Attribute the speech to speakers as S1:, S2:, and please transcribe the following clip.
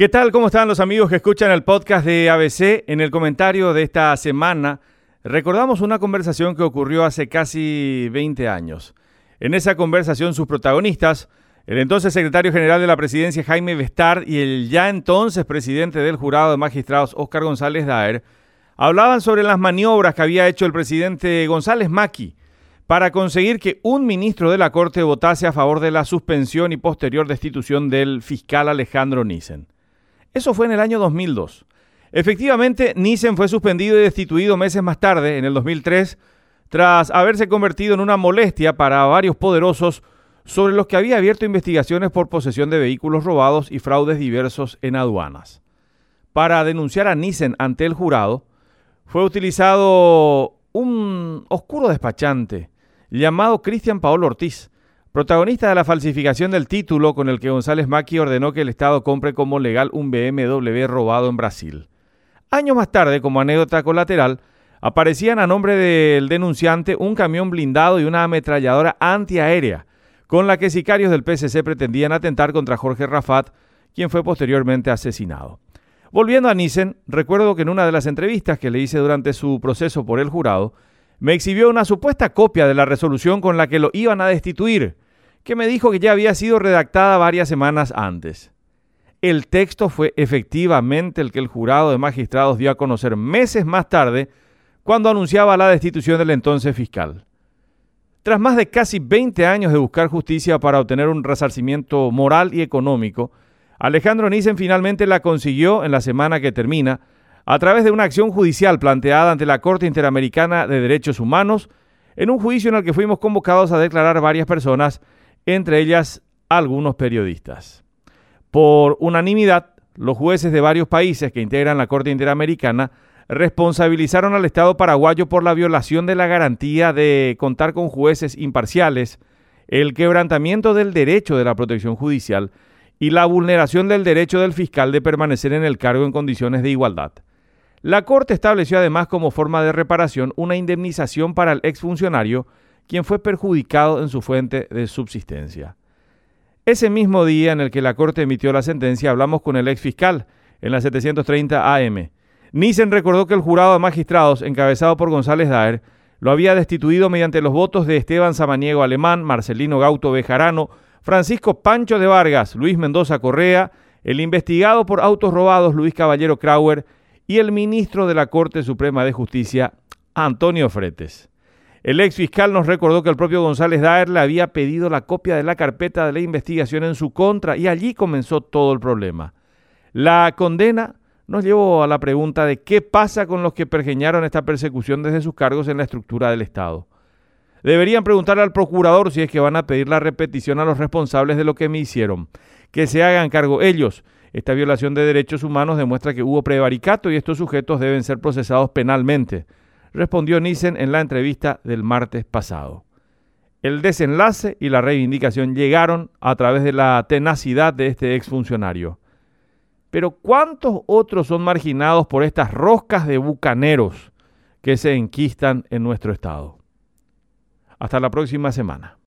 S1: ¿Qué tal? ¿Cómo están los amigos que escuchan el podcast de ABC? En el comentario de esta semana recordamos una conversación que ocurrió hace casi 20 años. En esa conversación sus protagonistas, el entonces secretario general de la presidencia Jaime Bestard y el ya entonces presidente del jurado de magistrados Óscar González Daer, hablaban sobre las maniobras que había hecho el presidente González Maki para conseguir que un ministro de la Corte votase a favor de la suspensión y posterior destitución del fiscal Alejandro Nissen. Eso fue en el año 2002. Efectivamente, Nissen fue suspendido y destituido meses más tarde, en el 2003, tras haberse convertido en una molestia para varios poderosos sobre los que había abierto investigaciones por posesión de vehículos robados y fraudes diversos en aduanas. Para denunciar a Nissen ante el jurado, fue utilizado un oscuro despachante llamado Cristian Paolo Ortiz, protagonista de la falsificación del título con el que González Maki ordenó que el Estado compre como legal un BMW robado en Brasil. Años más tarde, como anécdota colateral, aparecían a nombre del denunciante un camión blindado y una ametralladora antiaérea, con la que sicarios del PSC pretendían atentar contra Jorge Rafat, quien fue posteriormente asesinado. Volviendo a Nissen, recuerdo que en una de las entrevistas que le hice durante su proceso por el jurado, me exhibió una supuesta copia de la resolución con la que lo iban a destituir, que me dijo que ya había sido redactada varias semanas antes. El texto fue efectivamente el que el jurado de magistrados dio a conocer meses más tarde, cuando anunciaba la destitución del entonces fiscal. Tras más de casi 20 años de buscar justicia para obtener un resarcimiento moral y económico, Alejandro Nissen finalmente la consiguió en la semana que termina a través de una acción judicial planteada ante la Corte Interamericana de Derechos Humanos en un juicio en el que fuimos convocados a declarar varias personas, entre ellas algunos periodistas. Por unanimidad, los jueces de varios países que integran la Corte Interamericana responsabilizaron al Estado paraguayo por la violación de la garantía de contar con jueces imparciales, el quebrantamiento del derecho de la protección judicial y la vulneración del derecho del fiscal de permanecer en el cargo en condiciones de igualdad. La Corte estableció además como forma de reparación una indemnización para el exfuncionario, quien fue perjudicado en su fuente de subsistencia. Ese mismo día en el que la Corte emitió la sentencia, hablamos con el exfiscal en la 730 AM. Nissen recordó que el jurado de magistrados, encabezado por González Daer, lo había destituido mediante los votos de Esteban Samaniego Alemán, Marcelino Gauto Bejarano, Francisco Pancho de Vargas, Luis Mendoza Correa, el investigado por autos robados Luis Caballero Krauer y el ministro de la Corte Suprema de Justicia, Antonio Fretes. El ex fiscal nos recordó que el propio González Daer le había pedido la copia de la carpeta de la investigación en su contra y allí comenzó todo el problema. La condena nos llevó a la pregunta de qué pasa con los que pergeñaron esta persecución desde sus cargos en la estructura del Estado. Deberían preguntarle al procurador si es que van a pedir la repetición a los responsables de lo que me hicieron. Que se hagan cargo ellos. Esta violación de derechos humanos demuestra que hubo prevaricato y estos sujetos deben ser procesados penalmente, respondió Nissen en la entrevista del martes pasado. El desenlace y la reivindicación llegaron a través de la tenacidad de este exfuncionario. Pero ¿cuántos otros son marginados por estas roscas de bucaneros que se enquistan en nuestro Estado? Hasta la próxima semana.